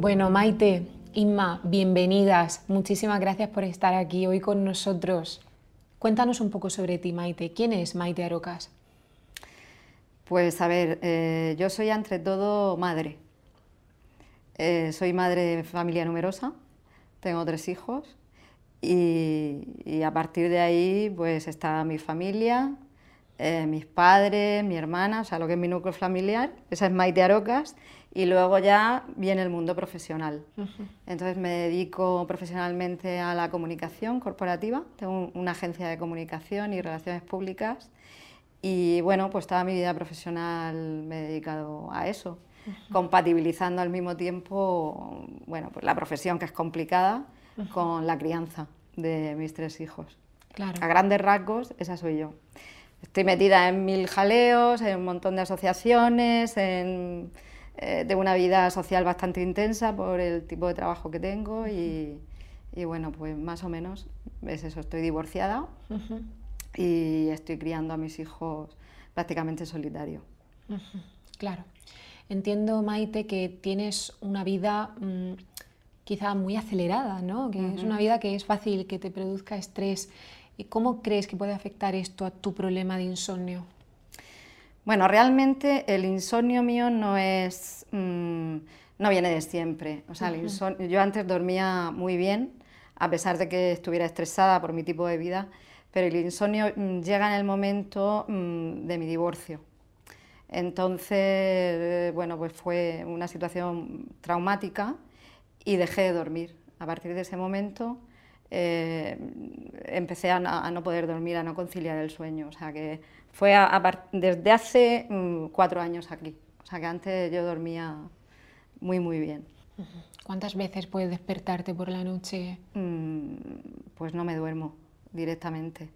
Bueno, Maite, Inma, bienvenidas. Muchísimas gracias por estar aquí hoy con nosotros. Cuéntanos un poco sobre ti, Maite. ¿Quién es Maite Arocas? Pues a ver, eh, yo soy entre todo madre. Eh, soy madre de familia numerosa, tengo tres hijos y, a partir de ahí pues está mi familia, eh, mis padres, mi hermana, o sea, lo que es mi núcleo familiar, esa es Maite Arocas, y luego ya viene el mundo profesional. Entonces me dedico profesionalmente a la comunicación corporativa, tengo una agencia de comunicación y relaciones públicas, y bueno, pues toda mi vida profesional me he dedicado a eso, compatibilizando al mismo tiempo, bueno, pues la profesión que es complicada, con la crianza de mis tres hijos. A grandes rasgos, esa soy yo. Estoy metida en mil jaleos, en un montón de asociaciones, en, eh, tengo una vida social bastante intensa por el tipo de trabajo que tengo y, bueno, pues más o menos es eso, estoy divorciada y estoy criando a mis hijos prácticamente solitario. Claro. Entiendo, Maite, que tienes una vida mm, quizá muy acelerada, ¿no? que es una vida que es fácil que te produzca estrés. ¿Y cómo crees que puede afectar esto a tu problema de insomnio? Bueno, realmente el insomnio mío no es, mm, no viene de siempre. O sea, yo antes dormía muy bien, a pesar de que estuviera estresada por mi tipo de vida, pero el insomnio mm, llega en el momento mm, de mi divorcio. Entonces, bueno, pues fue una situación traumática y dejé de dormir. A partir de ese momento eh, empecé a, no poder dormir, a no conciliar el sueño. O sea que fue desde hace mm, cuatro años aquí. O sea que antes yo dormía muy, muy bien. ¿Cuántas veces puedes despertarte por la noche? Mm, pues no me duermo directamente.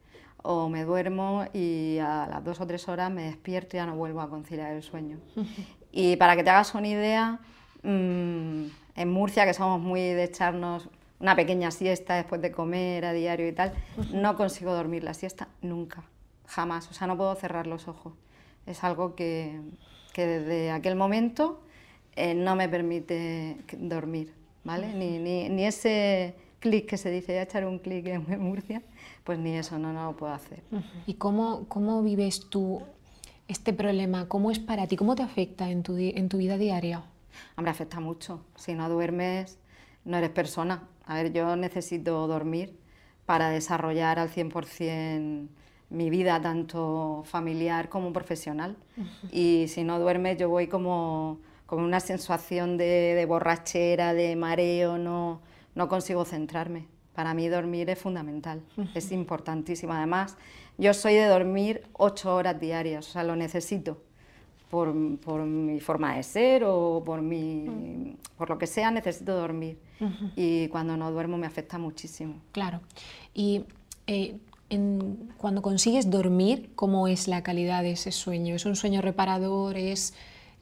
O me duermo y a las dos o tres horas me despierto y ya no vuelvo a conciliar el sueño. y para que te hagas una idea, mm, en Murcia, que somos muy de echarnos una pequeña siesta después de comer a diario y tal, no consigo dormir la siesta nunca, jamás. O sea, no puedo cerrar los ojos. Es algo que, que desde aquel momento eh, no me permite dormir, ¿vale? Ni, ni, ni ese clic que se dice, ya echar un clic en Murcia, pues ni eso no, no lo puedo hacer. ¿Y cómo, cómo vives tú este problema? ¿Cómo es para ti? ¿Cómo te afecta en tu, en tu vida diaria? Hombre, afecta mucho. Si no duermes, no eres persona. A ver, yo necesito dormir para desarrollar al 100% mi vida, tanto familiar como profesional. Y si no duermes, yo voy como con una sensación de, borrachera, de mareo, no, no consigo centrarme. Para mí dormir es fundamental, es importantísimo. Además, yo soy de dormir ocho horas diarias, o sea, lo necesito por, por, mi forma de ser o por, mi, mm. por lo que sea, necesito dormir. Y cuando no duermo me afecta muchísimo. Claro. Y eh, en, cuando consigues dormir, ¿cómo es la calidad de ese sueño? ¿Es un sueño reparador? ¿Es...?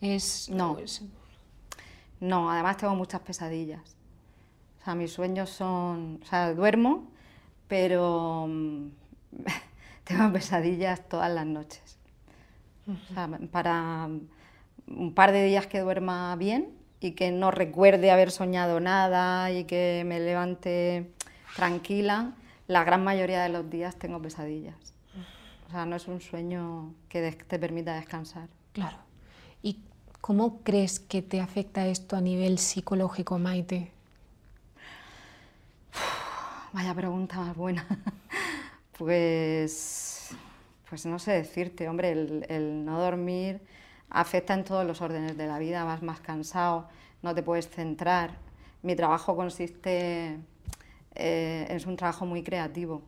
es no. No, además tengo muchas pesadillas. O sea, mis sueños son... O sea, duermo, pero mm, tengo pesadillas todas las noches para un par de días que duerma bien y que no recuerde haber soñado nada y que me levante tranquila, la gran mayoría de los días tengo pesadillas. O sea, no es un sueño que te permita descansar. Claro. ¿Y cómo crees que te afecta esto a nivel psicológico, Maite? vaya pregunta más buena. pues pues no sé decirte, hombre, el, no dormir afecta en todos los órdenes de la vida, vas más cansado, no te puedes centrar. Mi trabajo consiste, eh, es un trabajo muy creativo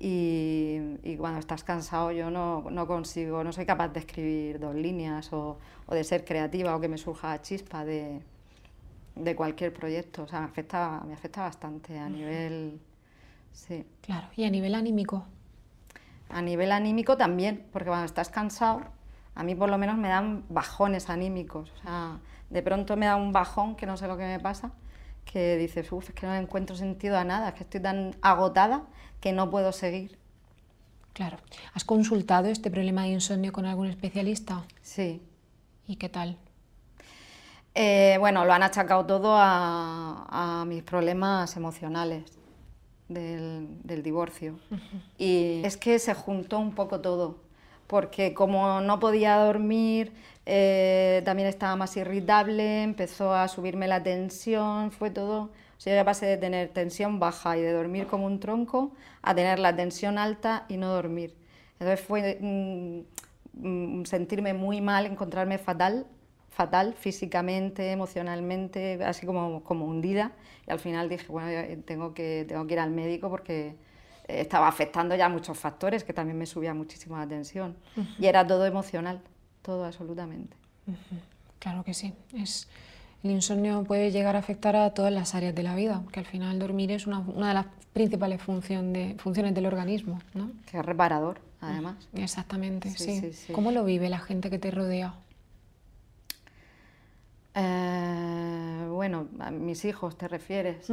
y, cuando estás cansado yo no, consigo, no soy capaz de escribir dos líneas o, de ser creativa o que me surja chispa de, cualquier proyecto. O sea, me afecta, me afecta bastante a nivel... Sí. Claro, y a nivel anímico. A nivel anímico también, porque cuando estás cansado, a mí por lo menos me dan bajones anímicos. O sea, de pronto me da un bajón que no sé lo que me pasa, que dices, uff, es que no encuentro sentido a nada, es que estoy tan agotada que no puedo seguir. Claro. ¿Has consultado este problema de insomnio con algún especialista? Sí. ¿Y qué tal? Eh, bueno, lo han achacado todo a, mis problemas emocionales del, divorcio. Y es que se juntó un poco todo, porque como no podía dormir, eh, también estaba más irritable, empezó a subirme la tensión, fue todo... O sea, yo pasé de tener tensión baja y de dormir como un tronco a tener la tensión alta y no dormir. Entonces fue mm, mm, sentirme muy mal, encontrarme fatal fatal físicamente, emocionalmente, así como, como hundida. Y al final dije, bueno, tengo que, tengo que ir al médico porque estaba afectando ya muchos factores que también me subía muchísimo la tensión. Y era todo emocional, todo absolutamente. Claro que sí. Es, el insomnio puede llegar a afectar a todas las áreas de la vida, porque al final dormir es una, una de las principales función de, funciones del organismo. ¿no? Que es reparador, además. Exactamente, sí, ¿Cómo lo vive la gente que te rodea? Eh, bueno, a mis hijos te refieres.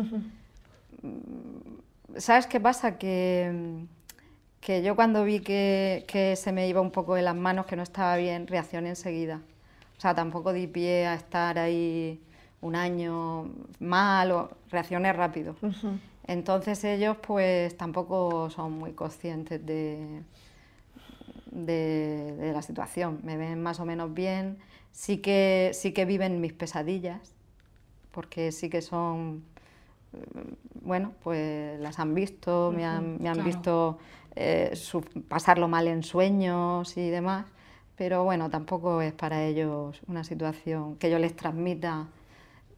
¿Sabes qué pasa? Que, que yo cuando vi que, que, se me iba un poco de las manos, que no estaba bien, reaccioné enseguida. O sea, tampoco di pie a estar ahí un año mal, o reaccioné rápido. Entonces ellos pues tampoco son muy conscientes de, de, de la situación. Me ven más o menos bien sí que, sí que viven mis pesadillas, porque sí que son, bueno, pues las han visto, me han, me han visto eh, pasarlo mal en sueños y demás, pero bueno, tampoco es para ellos una situación que yo les transmita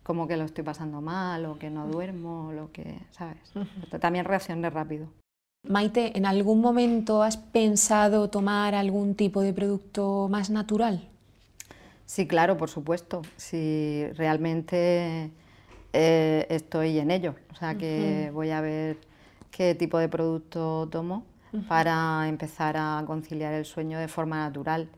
como que lo estoy pasando mal o que no duermo, o lo que, ¿sabes? También reaccioné rápido. Maite, ¿en algún momento has pensado tomar algún tipo de producto más natural? Sí, claro, por supuesto. Si realmente eh, estoy en ello. O sea que voy a ver qué tipo de producto tomo para empezar a conciliar el sueño de forma natural.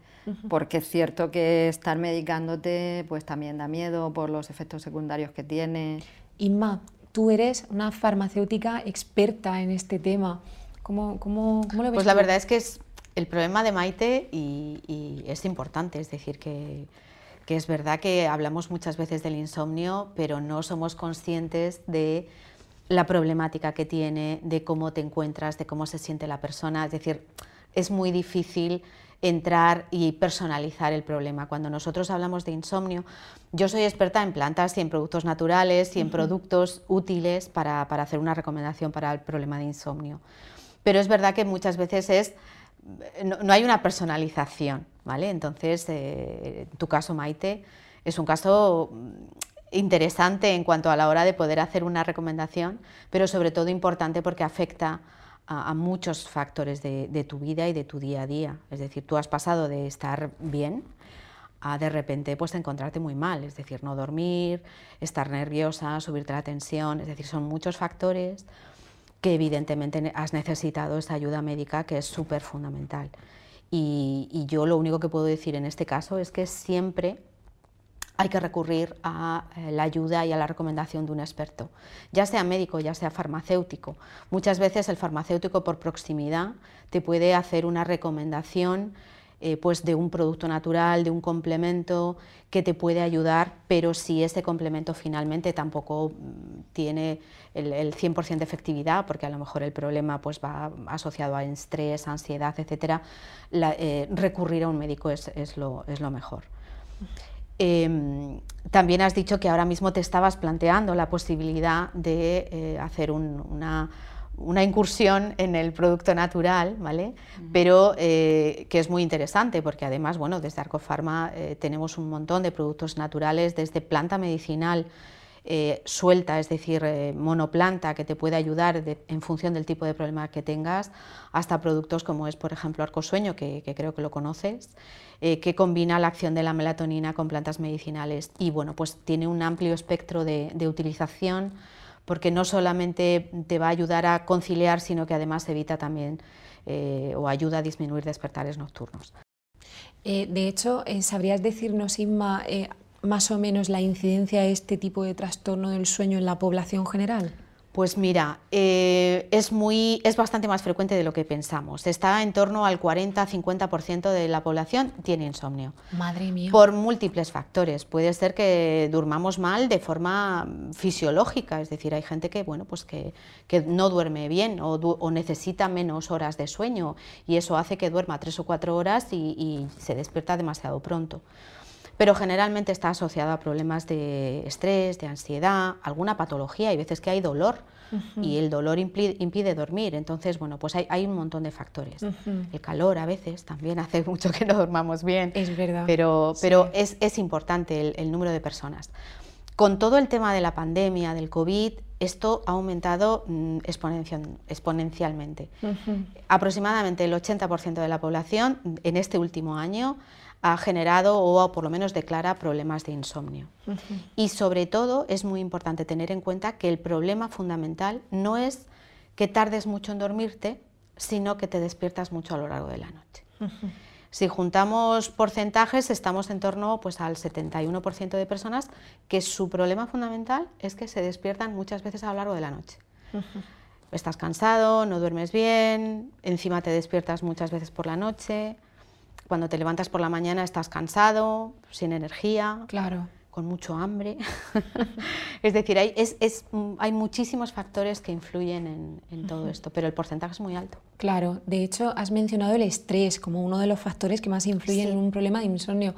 Porque es cierto que estar medicándote pues también da miedo por los efectos secundarios que tiene. Inma, tú eres una farmacéutica experta en este tema. ¿Cómo, cómo, cómo lo ves? Pues la verdad es que es el problema de Maite y, es importante, es decir, que, es verdad que hablamos muchas veces del insomnio, pero no somos conscientes de la problemática que tiene, de cómo te encuentras, de cómo se siente la persona. Es decir, es muy difícil entrar y personalizar el problema. Cuando nosotros hablamos de insomnio, yo soy experta en plantas y en productos naturales y en productos útiles para, para hacer una recomendación para el problema de insomnio. Pero es verdad que muchas veces es no, hay una personalización, ¿vale? Entonces, eh, tu caso, Maite, es un caso mm, interesante en cuanto a la hora de poder hacer una recomendación, pero sobre todo importante porque afecta a, muchos factores de, tu vida y de tu día a día. Es decir, tú has pasado de estar bien a de repente pues encontrarte muy mal, es decir, no dormir, estar nerviosa, subirte la tensión, es decir, son muchos factores que evidentemente has necesitado esa ayuda médica que es súper fundamental. Y, yo lo único que puedo decir en este caso es que siempre hay que recurrir a eh, la ayuda y a la recomendación de un experto, ya sea médico, ya sea farmacéutico. Muchas veces el farmacéutico por proximidad te puede hacer una recomendación eh, pues de un producto natural, de un complemento que te puede ayudar, pero si ese complemento finalmente tampoco mm, tiene el, 100% de efectividad, porque a lo mejor el problema pues, va asociado a estrés, ansiedad, etc., eh, recurrir a un médico es, lo, mejor. Em, también has dicho que ahora mismo te estabas planteando la posibilidad de eh, hacer una una incursión en el producto natural, ¿vale? Pero eh, que es muy interesante porque además, bueno, desde Arcofarma eh, tenemos un montón de productos naturales, desde planta medicinal eh, suelta, es decir, monoplanta que te puede ayudar en función del tipo de problema que tengas, hasta productos como es, por ejemplo, Arcosueño, que, que creo que lo conoces, que combina la acción de la melatonina con plantas medicinales y, bueno, pues tiene un amplio espectro de, de utilización porque no solamente te va a ayudar a conciliar, sino que además evita también eh, o ayuda a disminuir despertares nocturnos. Eh, de hecho, eh, ¿sabrías decirnos, Inma, más o menos la incidencia de este tipo de trastorno del sueño en la población general? Pues mira, eh, es, muy, es bastante más frecuente de lo que pensamos. Está en torno al 40-50% de la población tiene insomnio. Madre mía. Por múltiples factores. Puede ser que durmamos mal de forma fisiológica, es decir, hay gente que, bueno, pues que, no duerme bien o, necesita menos horas de sueño y eso hace que duerma tres o cuatro horas y se despierta demasiado pronto pero generalmente está asociado a problemas de estrés, de ansiedad, alguna patología, hay veces que hay dolor y el dolor impide, dormir, entonces, bueno, pues hay, un montón de factores. El calor a veces también hace mucho que no dormamos bien. Es verdad. Pero, pero es, importante el, número de personas. Con todo el tema de la pandemia, del COVID, esto ha aumentado mm, exponencialmente. Aproximadamente el 80% de la población en este último año ha generado o por lo menos declara problemas de insomnio. Y sobre todo es muy importante tener en cuenta que el problema fundamental no es que tardes mucho en dormirte, sino que te despiertas mucho a lo largo de la noche. Si juntamos porcentajes, estamos en torno pues, al 71% de personas que su problema fundamental es que se despiertan muchas veces a lo largo de la noche. Estás cansado, no duermes bien, encima te despiertas muchas veces por la noche, cuando te levantas por la mañana estás cansado, sin energía, claro. con mucho hambre. es decir, hay, es, hay, muchísimos factores que influyen en, todo esto, pero el porcentaje es muy alto. Claro, de hecho has mencionado el estrés como uno de los factores que más influyen en un problema de insomnio.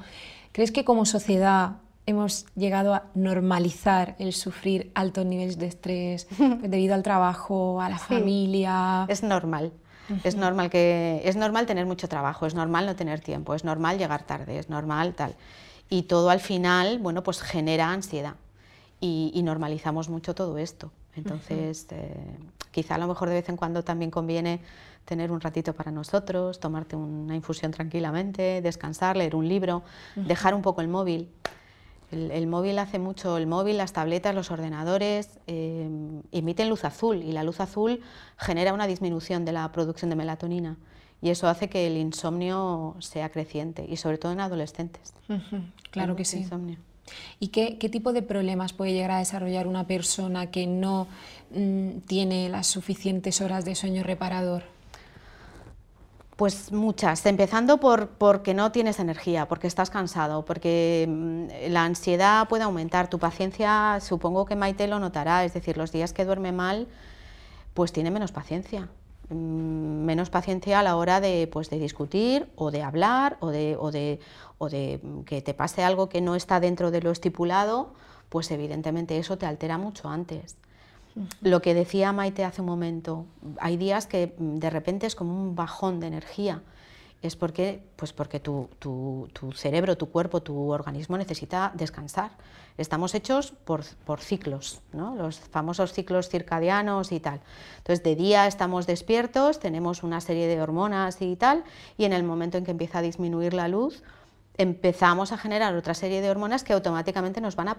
¿Crees que como sociedad hemos llegado a normalizar el sufrir altos niveles de estrés debido al trabajo, a la familia? Es normal. Es normal que es normal tener mucho trabajo, es normal no tener tiempo, es normal llegar tarde, es normal tal. Y todo al final, bueno, pues genera ansiedad y, normalizamos mucho todo esto. Entonces, eh, quizá a lo mejor de vez en cuando también conviene tener un ratito para nosotros, tomarte una infusión tranquilamente, descansar, leer un libro, dejar un poco el móvil. El, móvil hace mucho, el móvil, las tabletas, los ordenadores eh, emiten luz azul y la luz azul genera una disminución de la producción de melatonina y eso hace que el insomnio sea creciente y sobre todo en adolescentes. Claro que sí. ¿Y qué, tipo de problemas puede llegar a desarrollar una persona que no mm, tiene las suficientes horas de sueño reparador? Pues muchas, empezando por porque no tienes energía, porque estás cansado, porque mm, la ansiedad puede aumentar, tu paciencia, supongo que Maite lo notará, es decir, los días que duerme mal, pues tiene menos paciencia, mm, menos paciencia a la hora de, pues, de discutir o de hablar o de, o de, o de que te pase algo que no está dentro de lo estipulado, pues evidentemente eso te altera mucho antes. Lo que decía Maite hace un momento, hay días que mm, de repente es como un bajón de energía. Es porque, pues porque tu, cerebro, tu cuerpo, tu organismo necesita descansar. Estamos hechos por, ciclos, los famosos ciclos circadianos y tal. Entonces, de día estamos despiertos, tenemos una serie de hormonas y tal, y en el momento en que empieza a disminuir la luz, empezamos a generar otra serie de hormonas que automáticamente nos van a,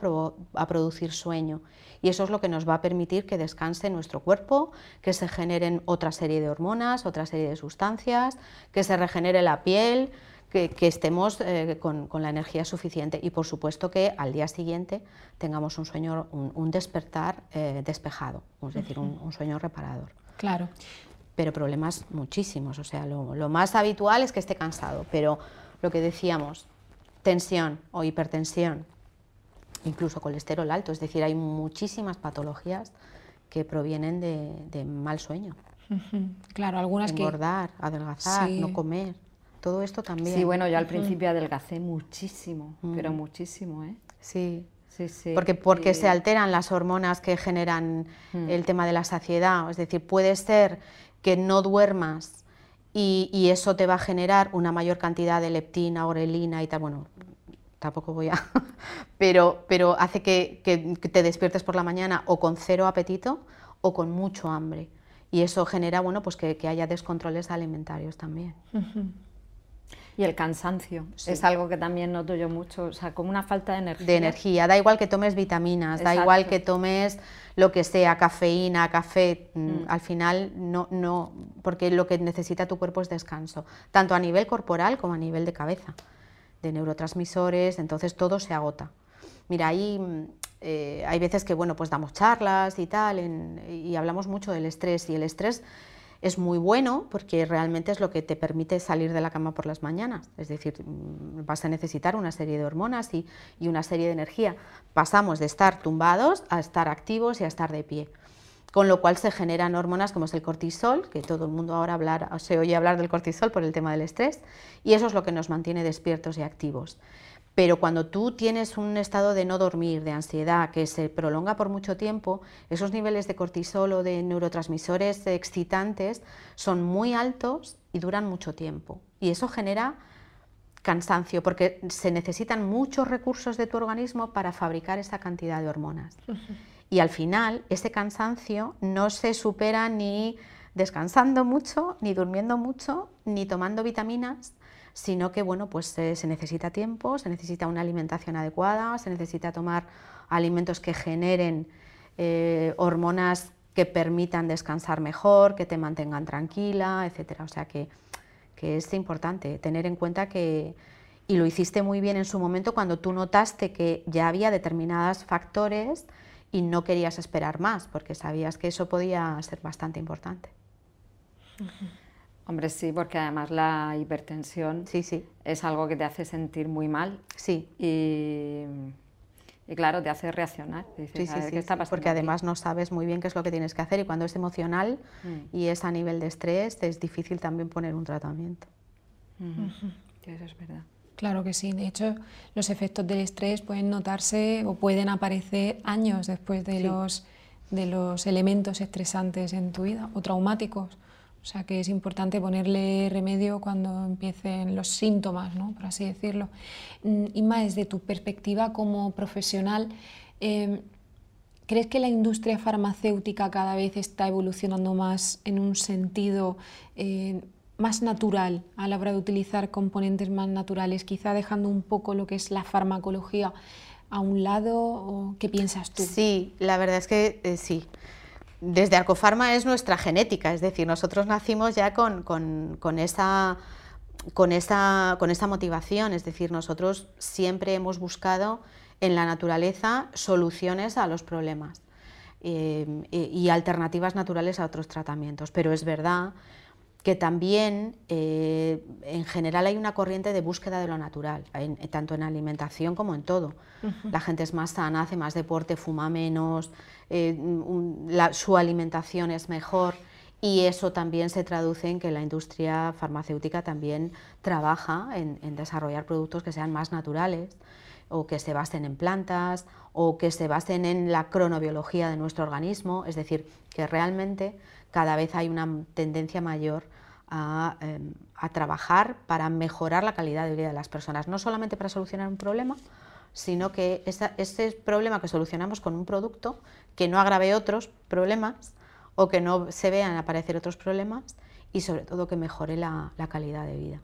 producir sueño. Y eso es lo que nos va a permitir que descanse nuestro cuerpo, que se generen otra serie de hormonas, otra serie de sustancias, que se regenere la piel, que, estemos eh, con, la energía suficiente y por supuesto que al día siguiente tengamos un sueño, un, despertar eh, despejado, es decir, un, sueño reparador. Claro. Pero problemas muchísimos, o sea, lo, lo más habitual es que esté cansado, pero lo que decíamos, tensión o hipertensión, incluso colesterol alto, es decir, hay muchísimas patologías que provienen de, mal sueño. Claro, algunas Engordar, adelgazar, no comer, todo esto también. Sí, bueno, yo al principio adelgacé muchísimo, pero muchísimo, ¿eh? Sí. Sí, sí. Porque, porque se alteran las hormonas que generan el tema de la saciedad. Es decir, puede ser que no duermas y, eso te va a generar una mayor cantidad de leptina, orelina y tal. Bueno, tampoco voy a... pero, pero hace que, te despiertes por la mañana o con cero apetito o con mucho hambre. Y eso genera, bueno, pues que, haya descontroles alimentarios también. Y el cansancio es algo que también noto yo mucho, o sea, como una falta de energía. De energía, da igual que tomes vitaminas, da igual que tomes lo que sea, cafeína, café, mm, mm. al final no, no, porque lo que necesita tu cuerpo es descanso, tanto a nivel corporal como a nivel de cabeza, de neurotransmisores, entonces todo se agota. Mira, ahí mm, eh, hay veces que bueno, pues damos charlas y tal, y hablamos mucho del estrés, y el estrés es muy bueno porque realmente es lo que te permite salir de la cama por las mañanas. Es decir, mm, vas a necesitar una serie de hormonas y, una serie de energía. Pasamos de estar tumbados a estar activos y a estar de pie. Con lo cual se generan hormonas como es el cortisol, que todo el mundo ahora hablar, se oye hablar del cortisol por el tema del estrés, y eso es lo que nos mantiene despiertos y activos. Pero cuando tú tienes un estado de no dormir, de ansiedad, que se prolonga por mucho tiempo, esos niveles de cortisol o de neurotransmisores excitantes son muy altos y duran mucho tiempo. Y eso genera cansancio, porque se necesitan muchos recursos de tu organismo para fabricar esa cantidad de hormonas. Y al final, ese cansancio no se supera ni descansando mucho, ni durmiendo mucho, ni tomando vitaminas, sino que bueno, pues se necesita tiempo, se necesita una alimentación adecuada, se necesita tomar alimentos que generen eh, hormonas que permitan descansar mejor, que te mantengan tranquila, etcétera. O sea que, que es importante tener en cuenta que, y lo hiciste muy bien en su momento cuando tú notaste que ya había determinados factores y no querías esperar más, porque sabías que eso podía ser bastante importante. Hombre, sí, porque además la hipertensión sí, sí. es algo que te hace sentir muy mal. Sí. Y, claro, te hace reaccionar. sí, sí, sí, porque además no sabes muy bien qué es lo que tienes que hacer y cuando es emocional mm. y es a nivel de estrés, es difícil también poner un tratamiento. Eso es verdad. Claro que sí. De hecho, los efectos del estrés pueden notarse o pueden aparecer años después de, los, de los elementos estresantes en tu vida o traumáticos. O sea que es importante ponerle remedio cuando empiecen los síntomas, ¿no? por así decirlo. Mm, y más desde tu perspectiva como profesional, em, ¿crees que la industria farmacéutica cada vez está evolucionando más en un sentido eh, más natural a la hora de utilizar componentes más naturales, quizá dejando un poco lo que es la farmacología a un lado? ¿o ¿Qué piensas tú? Sí, la verdad es que eh, sí desde Arcofarma es nuestra genética, es decir, nosotros nacimos ya con, esa, con, esa, motivación, es decir, nosotros siempre hemos buscado en la naturaleza soluciones a los problemas eh, y alternativas naturales a otros tratamientos, pero es verdad que también eh, en general hay una corriente de búsqueda de lo natural, tanto en alimentación como en todo. La gente es más sana, hace más deporte, fuma menos, eh, su alimentación es mejor y eso también se traduce en que la industria farmacéutica también trabaja en, desarrollar productos que sean más naturales o que se basen en plantas o que se basen en la cronobiología de nuestro organismo, es decir, que realmente cada vez hay una tendencia mayor Em, a, trabajar para mejorar la calidad de vida de las personas, no solamente para solucionar un problema, sino que ese problema que solucionamos con un producto que no agrave otros problemas o que no se vean aparecer otros problemas y sobre todo que mejore la, calidad de vida.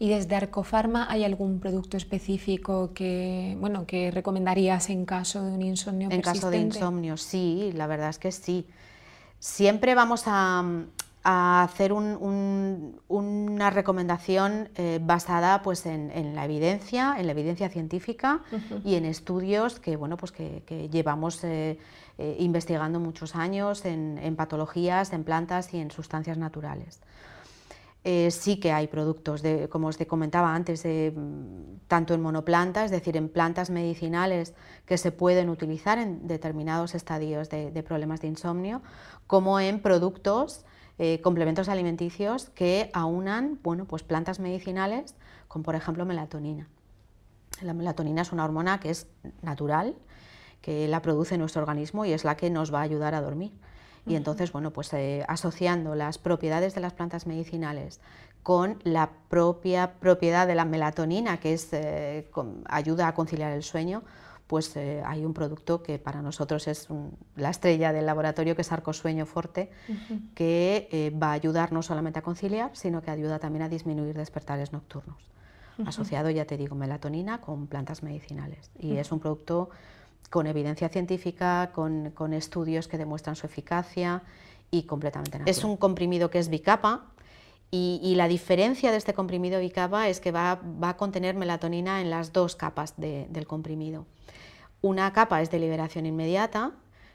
¿Y desde Arcofarma hay algún producto específico que, bueno, que recomendarías en caso de un insomnio En caso de insomnio, sí, la verdad es que sí. Siempre vamos a, a hacer una recomendación eh, basada pues, en, la evidencia, en la evidencia científica y en estudios que, bueno, pues que, llevamos eh, eh, investigando muchos años en, patologías, en plantas y en sustancias naturales. sí que hay productos, de, como os comentaba antes, tanto en monoplantas, es decir, en plantas medicinales que se pueden utilizar en determinados estadios de, de problemas de insomnio, como en productos eh, complementos alimenticios que aunan bueno, pues plantas medicinales como por ejemplo melatonina. La melatonina es una hormona que es natural, que la produce nuestro organismo y es la que nos va a ayudar a dormir. Y entonces, bueno, pues eh, asociando las propiedades de las plantas medicinales con la propia propiedad de la melatonina, que es, eh, ayuda a conciliar el sueño, pues eh, hay un producto que para nosotros es la estrella del laboratorio, que es Arcosueño Forte, que eh, va a ayudar no solamente a conciliar, sino que ayuda también a disminuir despertares nocturnos. Asociado, ya te digo, melatonina con plantas medicinales. Y es un producto con evidencia científica, con, estudios que demuestran su eficacia y completamente natural. Es un comprimido que es bicapa, y, la diferencia de este comprimido bicapa es que va, a contener melatonina en las dos capas del comprimido. Una capa es de liberación inmediata,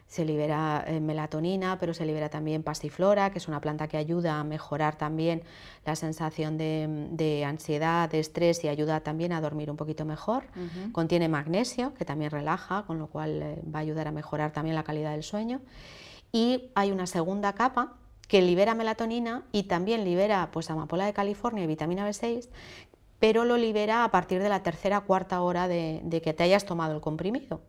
se libera eh, melatonina, pero se libera también pasiflora, que es una planta que ayuda a mejorar también la sensación de, ansiedad, de estrés y ayuda también a dormir un poquito mejor. Contiene magnesio, que también relaja, con lo cual eh, va a ayudar a mejorar también la calidad del sueño. Y hay una segunda capa que libera melatonina y también libera pues, amapola de California y vitamina B6, pero lo libera a partir de la tercera cuarta hora de, que te hayas tomado el comprimido.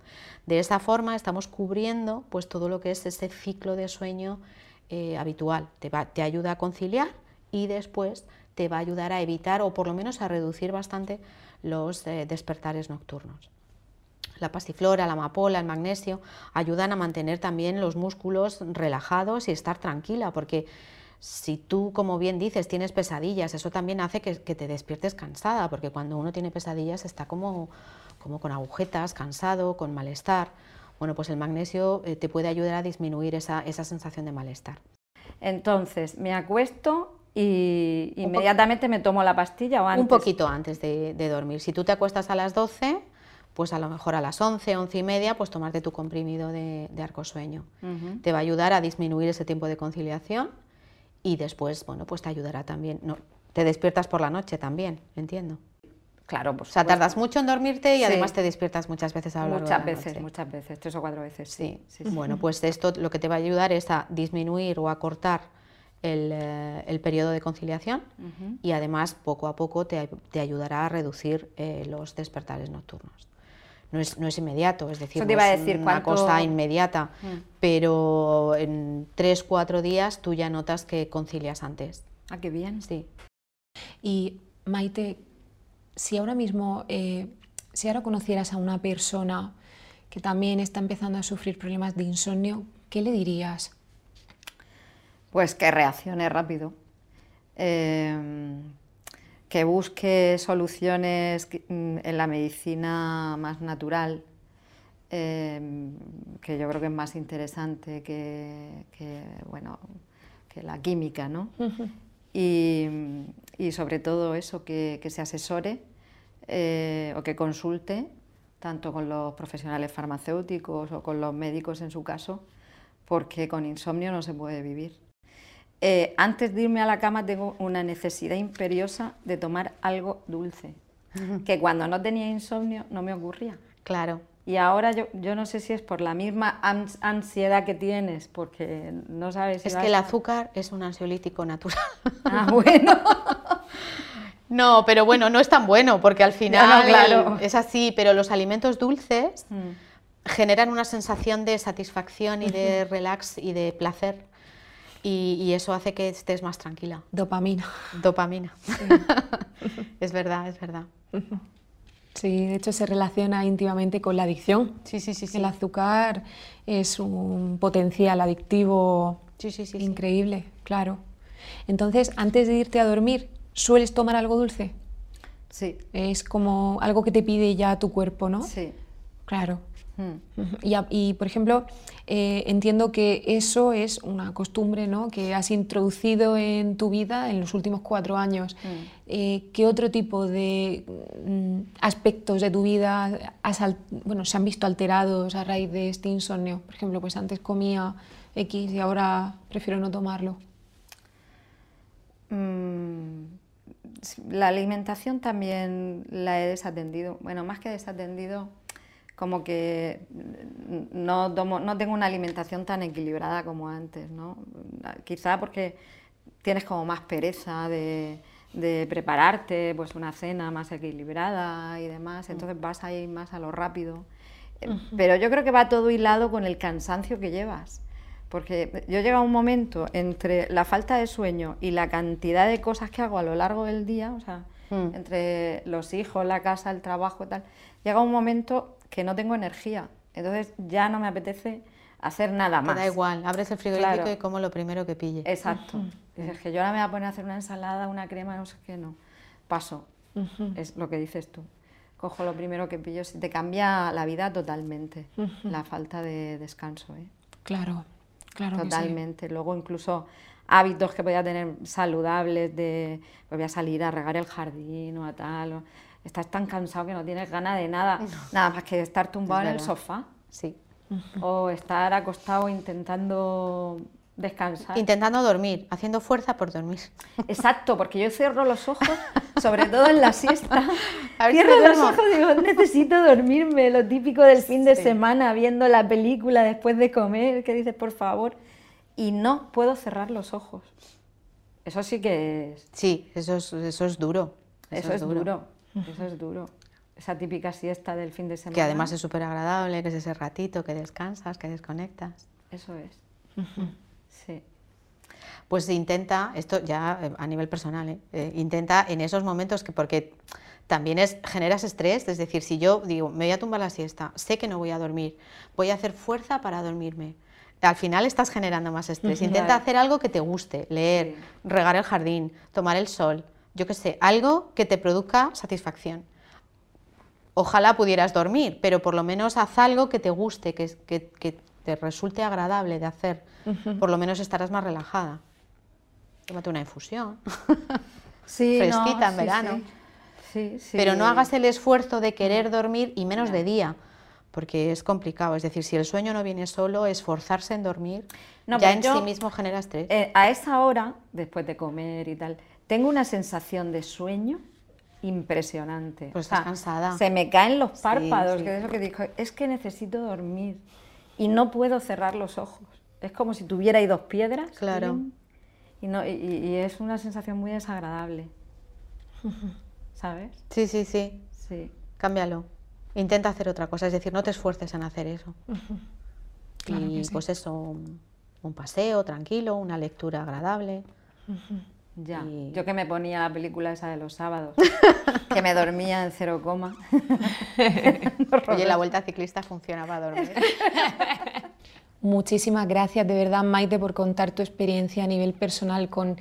De esa forma estamos cubriendo pues, todo lo que es ese ciclo de sueño eh, habitual. Te, te ayuda a conciliar y después te va a ayudar a evitar o por lo menos a reducir bastante los eh, despertares nocturnos. La pasiflora, la amapola, el magnesio ayudan a mantener también los músculos relajados y estar tranquila, porque si tú, como bien dices, tienes pesadillas, eso también hace que, te despiertes cansada, porque cuando uno tiene pesadillas está como, como con agujetas, cansado, con malestar. Bueno, pues el magnesio eh, te puede ayudar a disminuir esa, sensación de malestar. Entonces, me acuesto y inmediatamente me tomo la pastilla o antes. Un poquito antes de, dormir. Si tú te acuestas a las 12, pues a lo mejor a las 11, 11 y media, pues tomarte tu comprimido de, de arcosueño. Te va a ayudar a disminuir ese tiempo de conciliación y después, bueno, pues te ayudará también. No, te despiertas por la noche también, entiendo. Claro, pues. O sea, tardas mucho en dormirte y además te despiertas muchas veces a lo largo Muchas veces, muchas veces, tres o cuatro veces. Sí. Bueno, pues esto lo que te va a ayudar es a disminuir o acortar cortar el, eh, el periodo de conciliación y además poco a poco te, te ayudará a reducir eh, los despertares nocturnos no es, no es inmediato, es decir, no es una cosa inmediata, mm. pero en tres, cuatro días tú ya notas que concilias antes. Ah, qué bien. Sí. Y Maite, si ahora mismo, eh, si ahora conocieras a una persona que también está empezando a sufrir problemas de insomnio, ¿qué le dirías? Pues que reaccione rápido. Eh, que busque soluciones mm, en la medicina más natural, em, que yo creo que es más interesante que, bueno, que la química, ¿no? y, sobre todo eso, que, se asesore eh, o que consulte tanto con los profesionales farmacéuticos o con los médicos en su caso, porque con insomnio no se puede vivir. Eh, antes de irme a la cama tengo una necesidad imperiosa de tomar algo dulce, que cuando no tenía insomnio no me ocurría. Claro. Y ahora yo, yo no sé si es por la misma ansiedad que tienes, porque no sabes si Es que el azúcar es un ansiolítico natural. Ah, bueno. no, pero bueno, no es tan bueno, porque al final claro. es así, pero los alimentos dulces mm. generan una sensación de satisfacción y de relax y de placer y, eso hace que estés más tranquila. Dopamina. Dopamina. es verdad, es verdad. Sí, de hecho se relaciona íntimamente con la adicción. Sí, sí, sí. El azúcar es un potencial adictivo sí, sí, sí, increíble, claro. Entonces, antes de irte a dormir, ¿sueles tomar algo dulce? Sí. Es como algo que te pide ya tu cuerpo, ¿no? Sí. Claro. Y, por ejemplo, eh, entiendo que eso es una costumbre ¿no? que has introducido en tu vida en los últimos cuatro años. Mm. Eh, ¿Qué otro tipo de mm, aspectos de tu vida bueno, se han visto alterados a raíz de este insomnio? Por ejemplo, pues antes comía X y ahora prefiero no tomarlo. Mm, la alimentación también la he desatendido. Bueno, más que desatendido como que no, no tengo una alimentación tan equilibrada como antes, ¿no? Quizá porque tienes como más pereza de, prepararte pues una cena más equilibrada y demás, entonces vas a ir más a lo rápido. Pero yo creo que va todo hilado con el cansancio que llevas. Porque yo llego a un momento entre la falta de sueño y la cantidad de cosas que hago a lo largo del día, o sea, mm. entre los hijos, la casa, el trabajo y tal, llega un momento que no tengo energía. Entonces ya no me apetece hacer nada más. da igual, abres el frigorífico y como lo primero que pille. Exacto. Es que yo ahora me voy a poner a hacer una ensalada, una crema, no sé qué, no. Paso. Es lo que dices tú. Cojo lo primero que pillo. Te cambia la vida totalmente, la falta de descanso. ¿eh? Claro, claro. Totalmente. Luego incluso hábitos que podía tener saludables de pues voy a salir a regar el jardín o a tal estás tan cansado que no tienes ganas de nada, nada más que estar tumbado en el sofá. Sí. O estar acostado intentando descansar. Intentando dormir, haciendo fuerza por dormir. Exacto, porque yo cierro los ojos, sobre todo en la siesta. A ver si cierro los ojos y digo, necesito dormirme, lo típico del fin de semana, viendo la película después de comer, que dices, por favor. Y no puedo cerrar los ojos. Eso sí que es, Sí, eso es, eso es duro. eso es duro. Eso es duro. Esa típica siesta del fin de semana. Que además es súper agradable, que es ese ratito que descansas, que desconectas. Eso es. Sí. Pues intenta, esto ya eh, a nivel personal, ¿eh? Eh, intenta en esos momentos que, porque también es, generas estrés, es decir, si yo digo, me voy a tumbar la siesta, sé que no voy a dormir, voy a hacer fuerza para dormirme. Al final estás generando más estrés. Intenta Claro. hacer algo que te guste, leer, Sí. regar el jardín, tomar el sol, yo qué sé, algo que te produzca satisfacción. Ojalá pudieras dormir, pero por lo menos haz algo que te guste, que, que- que te resulte agradable de hacer. Por lo menos estarás más relajada. Tómate una infusión. Sí, Fresquita en verano. Sí, sí. sí. Pero no hagas el esfuerzo de querer dormir y menos de día, porque es complicado. Es decir, si el sueño no viene solo, esforzarse en dormir No, ya pero en yo- sí mismo genera estrés. Eh, a esa hora, después de comer y tal, tengo una sensación de sueño impresionante. Pues estás cansada. Se me caen los párpados, sí. que es lo que dijo, es que necesito dormir y no puedo cerrar los ojos. Es como si tuviera ahí dos piedras. Claro. Y, no, y, y es una sensación muy desagradable. ¿Sabes? Sí, sí, sí. Sí. Cámbialo. Intenta hacer otra cosa, es decir, no te esfuerces en hacer eso. Claro y sí. pues eso, un, un paseo tranquilo, una lectura agradable. Ya. Y- Yo que me ponía la película esa de los sábados, que me dormía en cero coma. Oye, la vuelta ciclista funciona para dormir. Muchísimas gracias de verdad, Maite, por contar tu experiencia a nivel personal con,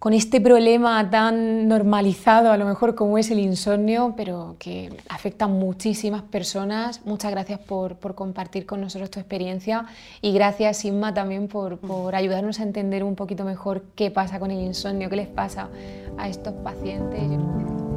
con este problema tan normalizado, a lo mejor como es el insomnio, pero que afecta a muchísimas personas. Muchas gracias por, por compartir con nosotros tu experiencia y gracias, Inma, también por, por ayudarnos a entender un poquito mejor qué pasa con el insomnio, qué les pasa a estos pacientes.